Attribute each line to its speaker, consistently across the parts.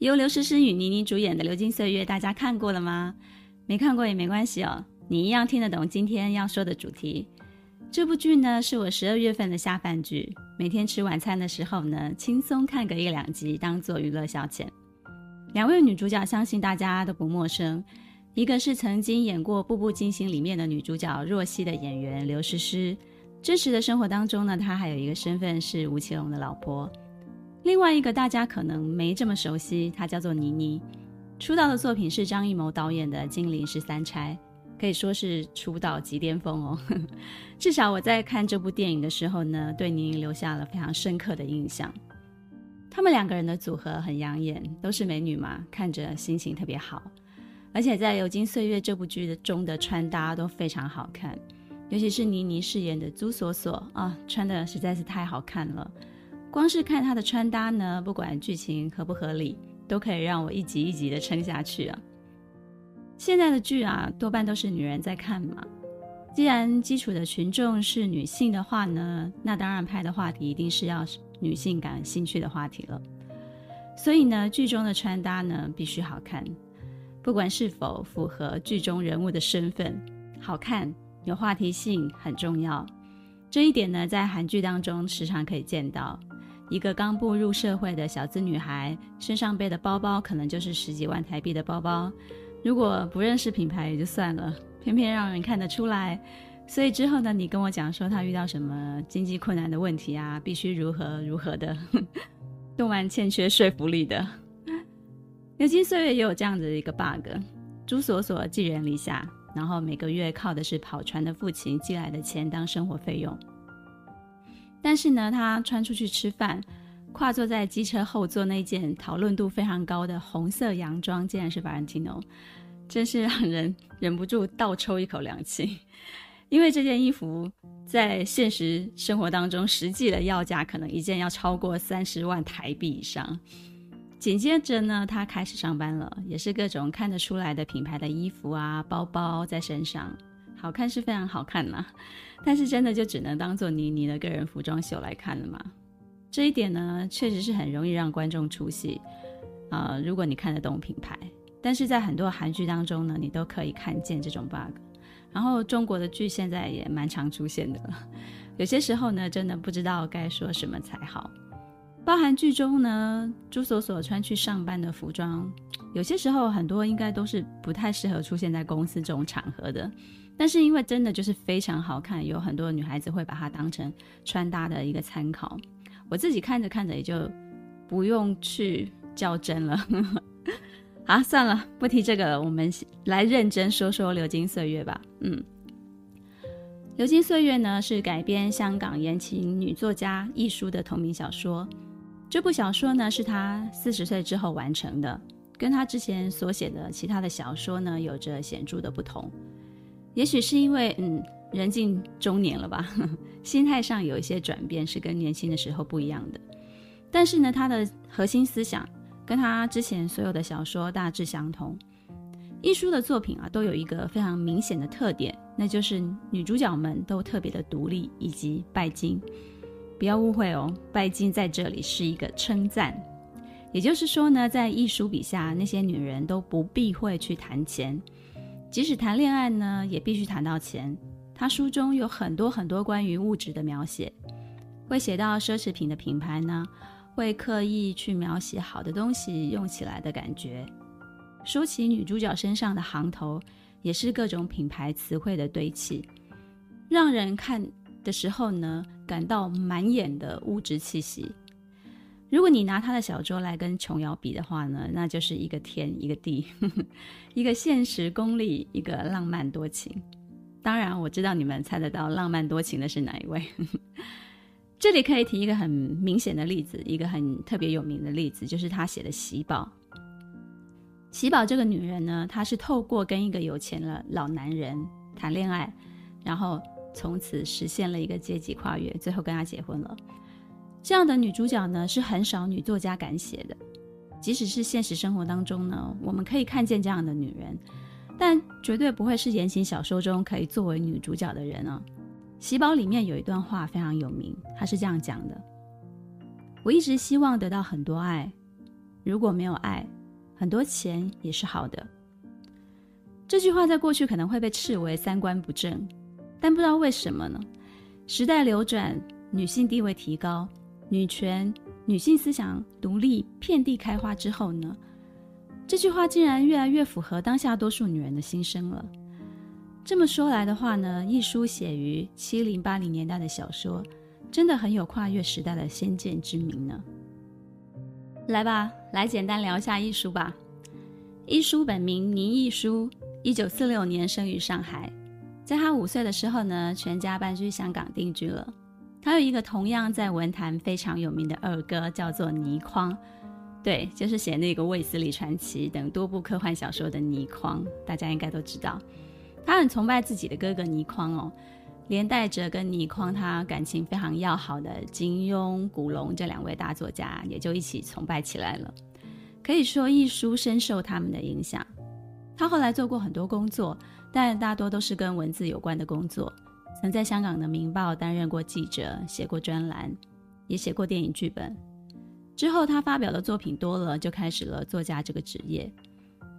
Speaker 1: 由刘诗诗与倪妮主演的《流金岁月》，大家看过了吗？没看过也没关系哦，你一样听得懂今天要说的主题。这部剧呢，是我十二月份的下饭剧，每天吃晚餐的时候呢，轻松看个一两集，当做娱乐消遣。两位女主角相信大家都不陌生，一个是曾经演过《步步惊心》里面的女主角若曦的演员刘诗诗，真实的生活当中呢，她还有一个身份是吴奇隆的老婆。另外一个大家可能没这么熟悉，她叫做倪妮，出道的作品是张艺谋导演的《金陵十三钗》，可以说是出道即巅峰哦。至少我在看这部电影的时候呢，对倪妮留下了非常深刻的印象。他们两个人的组合很养眼，都是美女嘛，看着心情特别好。而且在《流金岁月》这部剧的中的穿搭都非常好看，尤其是倪妮饰演的朱锁锁啊，穿的实在是太好看了。光是看她的穿搭呢，不管剧情合不合理，都可以让我一集一集的撑下去啊。现在的剧啊，多半都是女人在看嘛。既然基础的群众是女性的话呢，那当然拍的话题一定是要女性感兴趣的话题了。所以呢，剧中的穿搭呢，必须好看，不管是否符合剧中人物的身份，好看有话题性很重要。这一点呢，在韩剧当中时常可以见到。一个刚步入社会的小资女孩，身上背的包包可能就是十几万台币的包包。如果不认识品牌也就算了，偏偏让人看得出来。所以之后呢，你跟我讲说她遇到什么经济困难的问题啊，必须如何如何的，都蛮欠缺说服力的。流金岁月也有这样子的一个 bug，朱锁锁寄人篱下，然后每个月靠的是跑船的父亲寄来的钱当生活费用。但是呢，他穿出去吃饭，跨坐在机车后座那件讨论度非常高的红色洋装，竟然是 Valentino，真是让人忍不住倒抽一口凉气。因为这件衣服在现实生活当中实际的要价可能一件要超过三十万台币以上。紧接着呢，他开始上班了，也是各种看得出来的品牌的衣服啊、包包在身上。好看是非常好看啦，但是真的就只能当做倪妮的个人服装秀来看了嘛。这一点呢，确实是很容易让观众出戏啊、呃。如果你看得懂品牌，但是在很多韩剧当中呢，你都可以看见这种 bug。然后中国的剧现在也蛮常出现的，有些时候呢，真的不知道该说什么才好。包含剧中呢，朱锁锁穿去上班的服装，有些时候很多应该都是不太适合出现在公司这种场合的。但是因为真的就是非常好看，有很多女孩子会把它当成穿搭的一个参考。我自己看着看着也就不用去较真了。好，算了，不提这个了，我们来认真说说《流金岁月》吧。嗯，《流金岁月》呢是改编香港言情女作家亦舒的同名小说。这部小说呢是她四十岁之后完成的，跟她之前所写的其他的小说呢有着显著的不同。也许是因为，嗯，人近中年了吧，心态上有一些转变，是跟年轻的时候不一样的。但是呢，他的核心思想跟他之前所有的小说大致相同。亦舒的作品啊，都有一个非常明显的特点，那就是女主角们都特别的独立以及拜金。不要误会哦，拜金在这里是一个称赞，也就是说呢，在亦舒笔下，那些女人都不避讳去谈钱。即使谈恋爱呢，也必须谈到钱。他书中有很多很多关于物质的描写，会写到奢侈品的品牌呢，会刻意去描写好的东西用起来的感觉。说起女主角身上的行头，也是各种品牌词汇的堆砌，让人看的时候呢，感到满眼的物质气息。如果你拿他的小说来跟琼瑶比的话呢，那就是一个天一个地，呵呵，一个现实功利，一个浪漫多情。当然，我知道你们猜得到浪漫多情的是哪一位。呵呵，这里可以提一个很明显的例子，一个很特别有名的例子，就是他写的《喜宝》。喜宝这个女人呢，她是透过跟一个有钱的老男人谈恋爱，然后从此实现了一个阶级跨越，最后跟他结婚了。这样的女主角呢，是很少女作家敢写的。即使是现实生活当中呢，我们可以看见这样的女人，但绝对不会是言情小说中可以作为女主角的人啊。喜宝里面有一段话非常有名，她是这样讲的：“我一直希望得到很多爱，如果没有爱。”很多钱也是好的。这句话在过去可能会被斥为三观不正，但不知道为什么呢？时代流转，女性地位提高，女权、女性思想独立遍地开花之后呢，这句话竟然越来越符合当下多数女人的心声了。这么说来的话呢，一书写于七零八零年代的小说，真的很有跨越时代的先见之明呢。来吧，来简单聊一下一书吧。一书本名倪亦舒，一九四六年生于上海。在他五岁的时候呢，全家搬去香港定居了。他有一个同样在文坛非常有名的二哥，叫做倪匡。对，就是写那个《卫斯理传奇》等多部科幻小说的倪匡，大家应该都知道。他很崇拜自己的哥哥倪匡哦。连带着跟倪匡他感情非常要好的金庸、古龙这两位大作家，也就一起崇拜起来了。可以说，一书深受他们的影响。他后来做过很多工作，但大多都是跟文字有关的工作。曾在香港的《明报》担任过记者，写过专栏，也写过电影剧本。之后，他发表的作品多了，就开始了作家这个职业。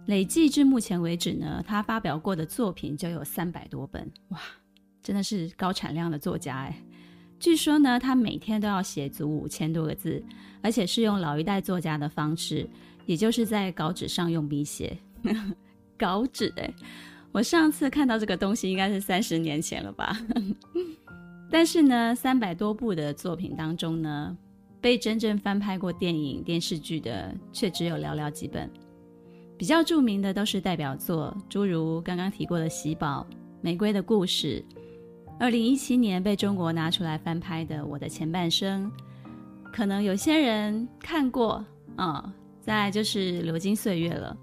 Speaker 1: 累计至目前为止呢，他发表过的作品就有三百多本。哇！真的是高产量的作家哎，据说呢，他每天都要写足五千多个字，而且是用老一代作家的方式，也就是在稿纸上用笔写。稿纸哎，我上次看到这个东西应该是三十年前了吧？但是呢，三百多部的作品当中呢，被真正翻拍过电影、电视剧的却只有寥寥几本。比较著名的都是代表作，诸如刚刚提过的《喜宝》、《玫瑰的故事》。二零一七年被中国拿出来翻拍的《我的前半生》，可能有些人看过啊、再就是《流金岁月》了。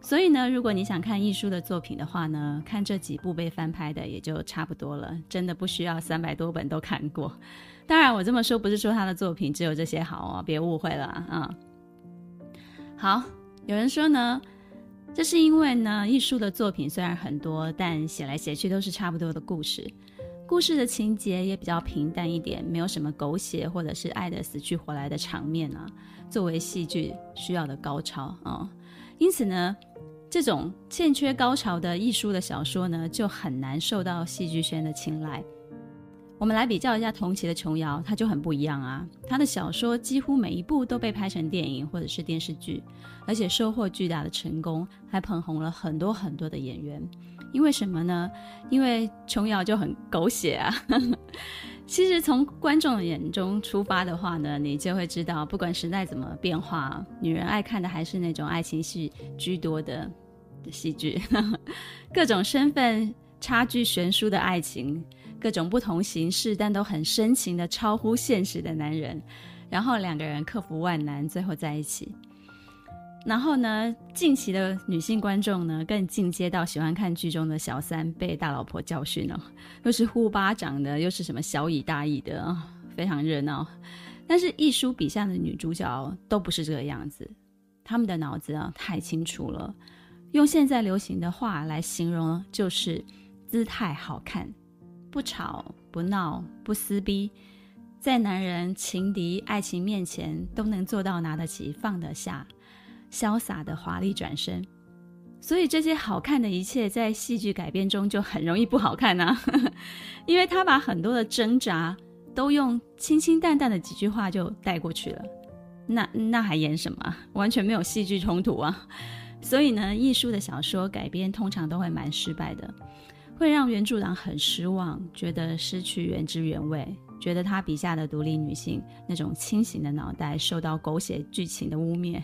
Speaker 1: 所以呢，如果你想看亦舒的作品的话呢，看这几部被翻拍的也就差不多了。真的不需要三百多本都看过。当然，我这么说不是说他的作品只有这些好哦，别误会了啊、好，有人说呢，这是因为呢，亦舒的作品虽然很多，但写来写去都是差不多的故事。故事的情节也比较平淡一点，没有什么狗血或者是爱的死去活来的场面啊，作为戏剧需要的高潮啊、因此呢，这种欠缺高潮的艺术的小说呢，就很难受到戏剧圈的青睐。我们来比较一下同期的琼瑶，她就很不一样啊，她的小说几乎每一部都被拍成电影或者是电视剧，而且收获巨大的成功，还捧红了很多很多的演员。因为什么呢？因为琼瑶就很狗血啊。其实从观众眼中出发的话呢，你就会知道，不管时代怎么变化，女人爱看的还是那种爱情戏居多的戏剧，各种身份差距悬殊的爱情，各种不同形式但都很深情的超乎现实的男人，然后两个人克服万难，最后在一起。然后呢，近期的女性观众呢，更进阶到喜欢看剧中的小三被大老婆教训了，又是呼巴掌的，又是什么小以大义的，非常热闹。但是亦舒笔下的女主角都不是这个样子，她们的脑子啊太清楚了，用现在流行的话来形容，就是姿态好看，不吵不闹不撕逼，在男人、情敌、爱情面前都能做到拿得起放得下。潇洒的华丽转身，所以这些好看的一切在戏剧改编中就很容易不好看啊，因为他把很多的挣扎都用清清淡淡的几句话就带过去了，那那还演什么？完全没有戏剧冲突啊！所以呢，艺术的小说改编通常都会蛮失败的，会让原著党很失望，觉得失去原汁原味，觉得他笔下的独立女性那种清醒的脑袋受到狗血剧情的污蔑。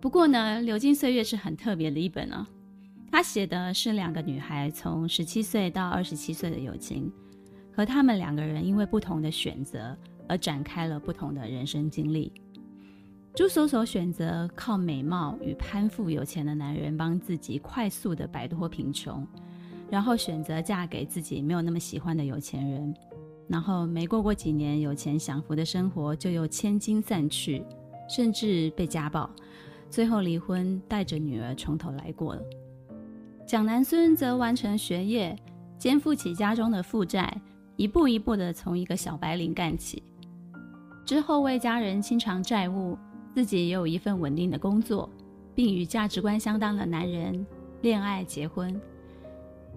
Speaker 1: 不过呢，《流金岁月》是很特别的一本啊。他写的是两个女孩从十七岁到二十七岁的友情，和她们两个人因为不同的选择而展开了不同的人生经历。朱锁锁选择靠美貌与攀附有钱的男人帮自己快速地摆脱贫穷，然后选择嫁给自己没有那么喜欢的有钱人，然后没过过几年有钱享福的生活，就又千金散去，甚至被家暴，最后离婚，带着女儿从头来过了。蒋南孙则完成学业，肩负起家中的负债，一步一步地从一个小白领干起，之后为家人清偿债务。自己也有一份稳定的工作，并与价值观相当的男人恋爱结婚。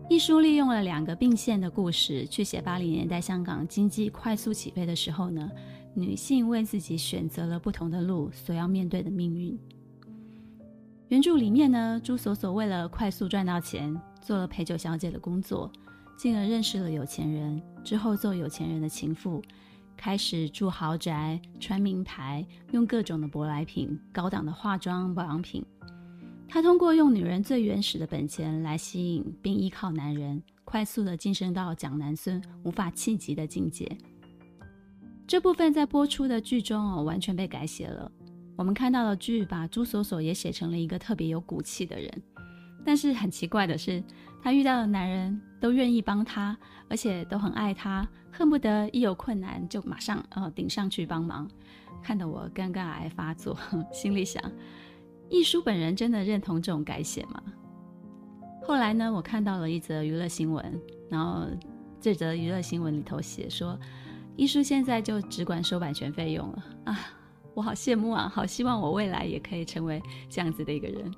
Speaker 1: 一书利用了两个并线的故事，去写八零年代香港经济快速起飞的时候呢，女性为自己选择了不同的路所要面对的命运。原著里面呢，朱锁锁为了快速赚到钱，做了陪酒小姐的工作，进而认识了有钱人，之后做有钱人的情妇。开始住豪宅，穿名牌，用各种的舶来品、高档的化妆保养品。她通过用女人最原始的本钱来吸引并依靠男人，快速的晋升到蒋南孙无法企及的境界。这部分在播出的剧中哦，完全被改写了。我们看到的剧把朱锁锁也写成了一个特别有骨气的人。但是很奇怪的是，她遇到的男人都愿意帮她，而且都很爱她，恨不得一有困难就马上呃顶上去帮忙，看得我尴尬癌发作，心里想：亦舒本人真的认同这种改写吗？后来呢，我看到了一则娱乐新闻，然后这则娱乐新闻里头写说，亦舒现在就只管收版权费用了啊！我好羡慕啊，好希望我未来也可以成为这样子的一个人。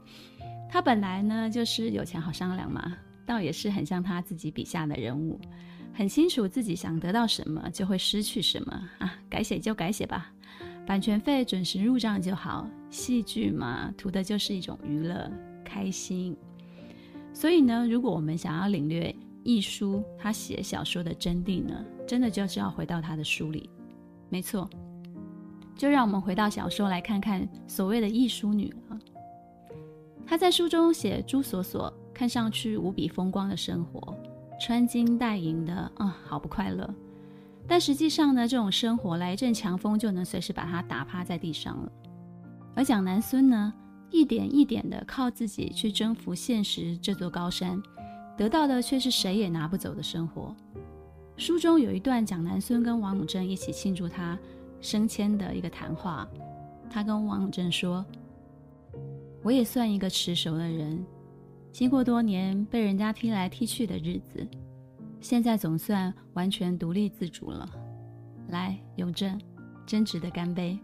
Speaker 1: 他本来呢就是有钱好商量嘛，倒也是很像他自己笔下的人物，很清楚自己想得到什么就会失去什么啊，改写就改写吧，版权费准时入账就好。戏剧嘛，图的就是一种娱乐、开心。所以呢，如果我们想要领略亦舒他写小说的真谛呢，真的就是要回到他的书里。没错，就让我们回到小说来看看所谓的亦舒女了。她在书中写朱锁锁看上去无比风光的生活，穿金戴银的啊、好不快乐。但实际上呢，这种生活来一阵强风就能随时把她打趴在地上了。而蒋南孙呢，一点一点的靠自己去征服现实这座高山，得到的却是谁也拿不走的生活。书中有一段蒋南孙跟王永正一起庆祝他升迁的一个谈话，他跟王永正说。我也算一个成熟的人，经过多年被人家踢来踢去的日子，现在总算完全独立自主了。来，永正，真值得干杯。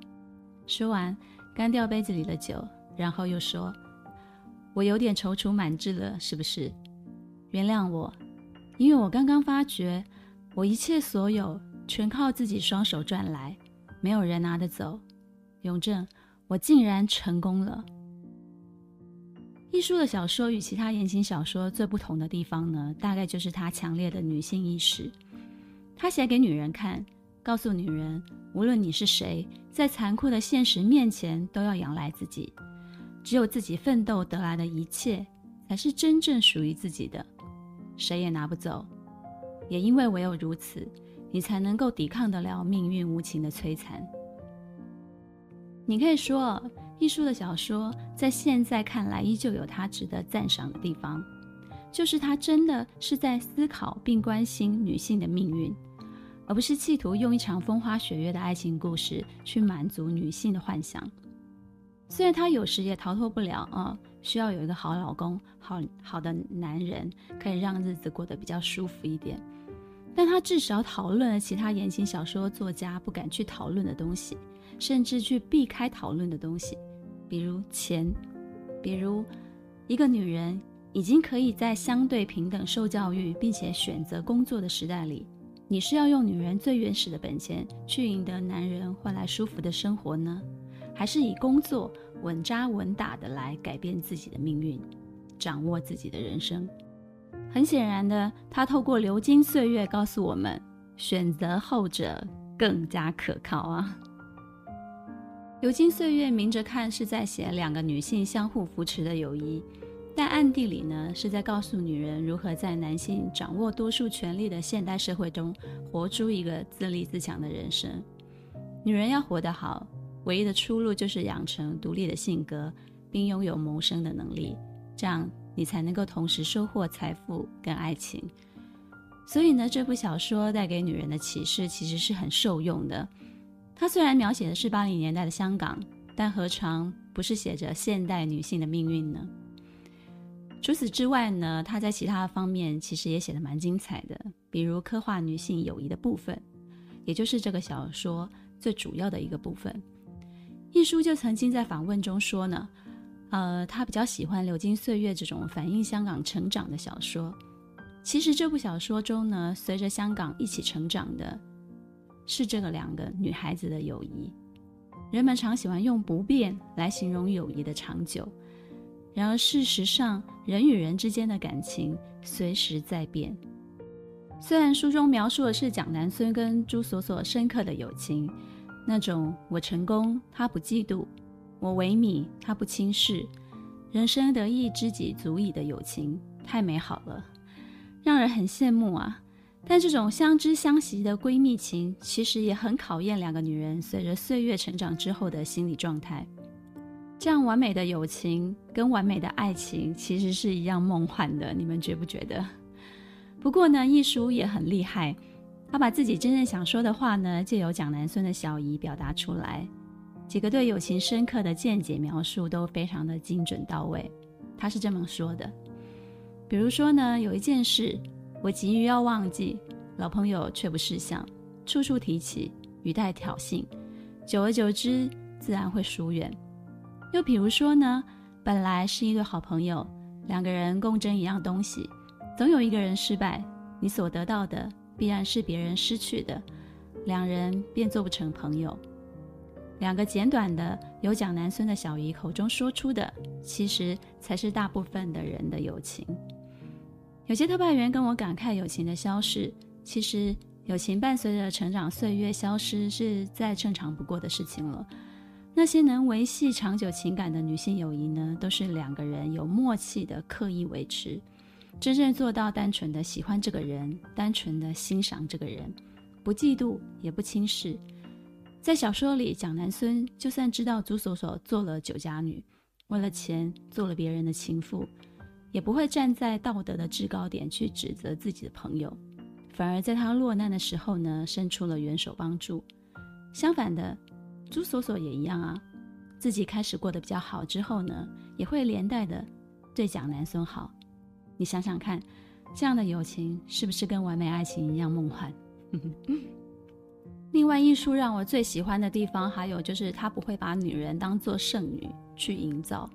Speaker 1: 说完，干掉杯子里的酒，然后又说：“我有点踌躇满志了，是不是？原谅我，因为我刚刚发觉，我一切所有全靠自己双手赚来，没有人拿得走。永正，我竟然成功了。”亦舒的小说与其他言情小说最不同的地方呢，大概就是他强烈的女性意识。他写给女人看，告诉女人，无论你是谁，在残酷的现实面前都要仰赖自己。只有自己奋斗得来的一切，才是真正属于自己的，谁也拿不走。也因为唯有如此，你才能够抵抗得了命运无情的摧残。你可以说。艺术的小说在现在看来依旧有它值得赞赏的地方，就是它真的是在思考并关心女性的命运，而不是企图用一场风花雪月的爱情故事去满足女性的幻想。虽然他有时也逃脱不了啊，需要有一个好老公、好好的男人，可以让日子过得比较舒服一点，但他至少讨论了其他言情小说作家不敢去讨论的东西，甚至去避开讨论的东西。比如钱，比如一个女人已经可以在相对平等受教育并且选择工作的时代里，你是要用女人最原始的本钱去赢得男人换来舒服的生活呢，还是以工作稳扎稳打的来改变自己的命运，掌握自己的人生？很显然的，他透过流金岁月告诉我们，选择后者更加可靠啊。流金岁月，明着看是在写两个女性相互扶持的友谊，但暗地里呢，是在告诉女人如何在男性掌握多数权力的现代社会中，活出一个自立自强的人生。女人要活得好，唯一的出路就是养成独立的性格，并拥有谋生的能力，这样你才能够同时收获财富跟爱情。所以呢，这部小说带给女人的启示其实是很受用的。它虽然描写的是八零年代的香港，但何尝不是写着现代女性的命运呢？除此之外呢，它在其他方面其实也写得蛮精彩的，比如刻画女性友谊的部分，也就是这个小说最主要的一个部分。一书就曾经在访问中说呢，呃，他比较喜欢《流金岁月》这种反映香港成长的小说。其实这部小说中呢，随着香港一起成长的，是这个两个女孩子的友谊。人们常喜欢用不变来形容友谊的长久，然而事实上，人与人之间的感情随时在变。虽然书中描述的是蒋南孙跟朱锁锁深刻的友情。那种我成功，他不嫉妒；我萎靡，他不轻视。人生得意知己足矣的友情，太美好了，让人很羡慕啊！但这种相知相惜的闺蜜情，其实也很考验两个女人随着岁月成长之后的心理状态。这样完美的友情跟完美的爱情，其实是一样梦幻的，你们觉不觉得？不过呢，一叔也很厉害。他把自己真正想说的话呢，借由蒋南孙的小姨表达出来，几个对友情深刻的见解描述都非常的精准到位。他是这么说的：比如说呢，有一件事我急于要忘记，老朋友却不识相，处处提起，语带挑衅，久而久之自然会疏远。又比如说呢，本来是一对好朋友，两个人共争一样东西，总有一个人失败，你所得到的。必然是别人失去的，两人便做不成朋友。两个简短的有蒋南孙的小姨口中说出的，其实才是大部分的人的友情。有些特派员跟我感慨友情的消逝，其实友情伴随着成长岁月消失是再正常不过的事情了。那些能维系长久情感的女性友谊呢，都是两个人有默契的刻意维持。真正做到单纯的喜欢这个人，单纯的欣赏这个人，不嫉妒也不轻视。在小说里，蒋南孙就算知道朱锁锁做了酒家女，为了钱做了别人的情妇，也不会站在道德的制高点去指责自己的朋友，反而在他落难的时候呢，伸出了援手帮助。相反的，朱锁锁也一样啊，自己开始过得比较好之后呢，也会连带的对蒋南孙好。你想想看，这样的友情是不是跟完美爱情一样梦幻？另外，艺术让我最喜欢的地方，还有就是他不会把女人当做圣女去营造。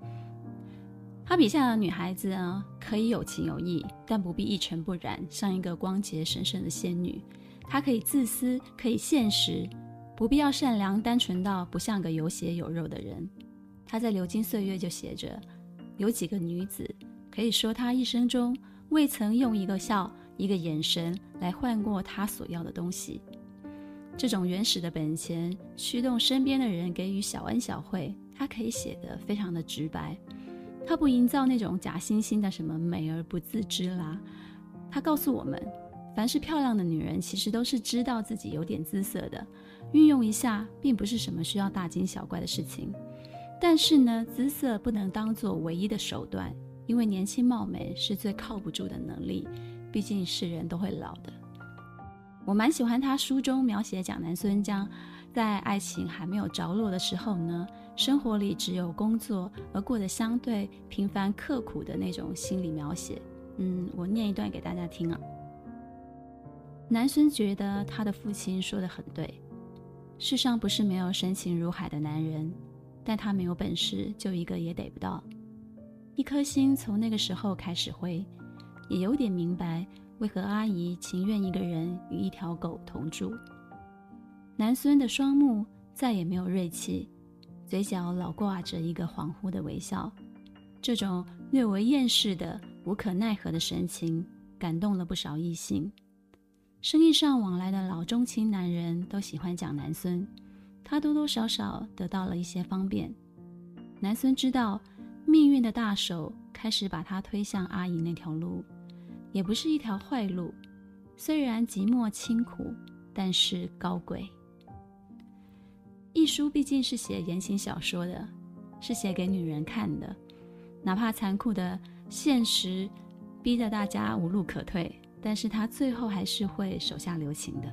Speaker 1: 他笔下的女孩子呢，可以有情有义，但不必一尘不染，像一个光洁神圣的仙女。她可以自私，可以现实，不必要善良单纯到不像个有血有肉的人。他在《流金岁月》就写着，有几个女子。可以说，他一生中未曾用一个笑、一个眼神来换过他所要的东西。这种原始的本钱驱动身边的人给予小恩小惠，他可以写得非常的直白。他不营造那种假惺惺的什么美而不自知啦。他告诉我们，凡是漂亮的女人，其实都是知道自己有点姿色的，运用一下，并不是什么需要大惊小怪的事情。但是呢，姿色不能当做唯一的手段。因为年轻貌美是最靠不住的能力，毕竟是人都会老的。我蛮喜欢他书中描写蒋南孙将在爱情还没有着落的时候呢，生活里只有工作而过得相对平凡刻苦的那种心理描写。嗯，我念一段给大家听啊。南孙觉得他的父亲说得很对，世上不是没有深情如海的男人，但他没有本事，就一个也逮不到。一颗心从那个时候开始灰，也有点明白为何阿姨情愿一个人与一条狗同住。南孙的双目再也没有锐气，嘴角老挂着一个恍惚的微笑，这种略为厌世的无可奈何的神情，感动了不少异性。生意上往来的老中青男人都喜欢讲南孙，他多多少少得到了一些方便。南孙知道。命运的大手开始把他推向阿姨那条路，也不是一条坏路。虽然寂寞清苦，但是高贵。一书毕竟是写言情小说的，是写给女人看的，哪怕残酷的现实逼得大家无路可退，但是他最后还是会手下留情的。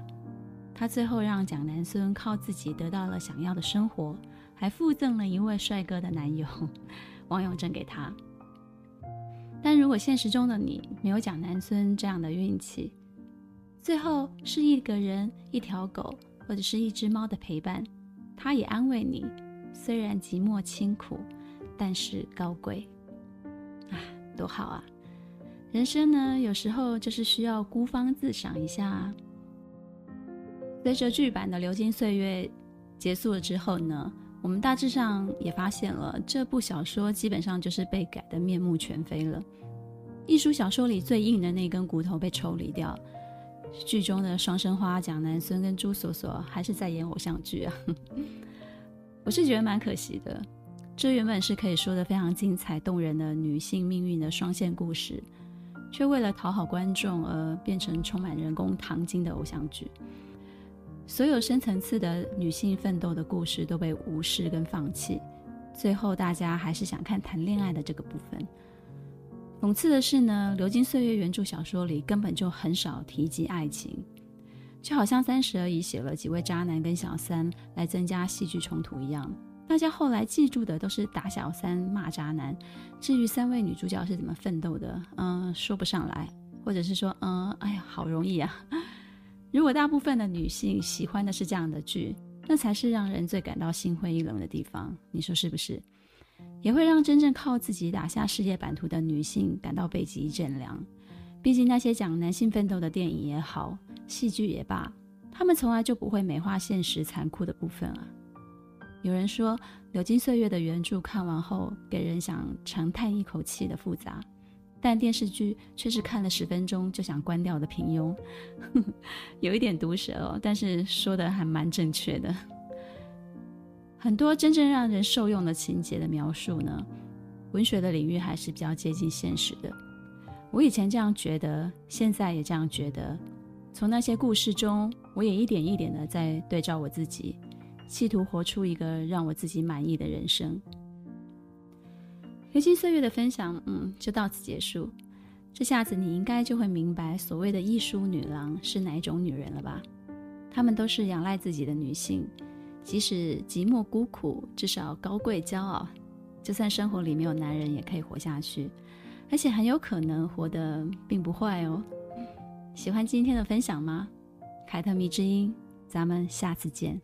Speaker 1: 他最后让蒋南孙靠自己得到了想要的生活，还附赠了一位帅哥的男友王永正给他。但如果现实中的你没有蒋南孙这样的运气，最后是一个人、一条狗或者是一只猫的陪伴，他也安慰你。虽然寂寞清苦，但是高贵啊，多好啊！人生呢，有时候就是需要孤芳自赏一下啊。随着剧版的《流金岁月》结束了之后呢，我们大致上也发现了这部小说基本上就是被改得面目全非了。艺书小说里最硬的那根骨头被抽离掉，剧中的双生花蒋南孙跟朱锁锁还是在演偶像剧啊。我是觉得蛮可惜的，这原本是可以说的非常精彩动人的女性命运的双线故事，却为了讨好观众而变成充满人工糖精的偶像剧。所有深层次的女性奋斗的故事都被无视跟放弃，最后大家还是想看谈恋爱的这个部分。讽刺的是呢，《流金岁月》原著小说里根本就很少提及爱情，就好像三十而已写了几位渣男跟小三来增加戏剧冲突一样。大家后来记住的都是打小三骂渣男，至于三位女主角是怎么奋斗的，嗯，说不上来，或者是说，嗯，哎呀，好容易啊。如果大部分的女性喜欢的是这样的剧，那才是让人最感到心灰意冷的地方。你说是不是？也会让真正靠自己打下事业版图的女性感到背脊一阵凉。毕竟那些讲男性奋斗的电影也好，戏剧也罢，他们从来就不会美化现实残酷的部分啊。有人说，《流金岁月》的原著看完后，给人想长叹一口气的复杂。但电视剧却是看了十分钟就想关掉的平庸，有一点毒舌哦，但是说的还蛮正确的。很多真正让人受用的情节的描述呢，文学的领域还是比较接近现实的。我以前这样觉得，现在也这样觉得。从那些故事中，我也一点一点的在对照我自己，企图活出一个让我自己满意的人生。流金岁月的分享，嗯，就到此结束。这下子你应该就会明白，所谓的艺术女郎是哪种女人了吧？她们都是仰赖自己的女性，即使寂寞孤苦，至少高贵骄傲。就算生活里没有男人，也可以活下去，而且很有可能活得并不坏哦。喜欢今天的分享吗？凯特迷之音，咱们下次见。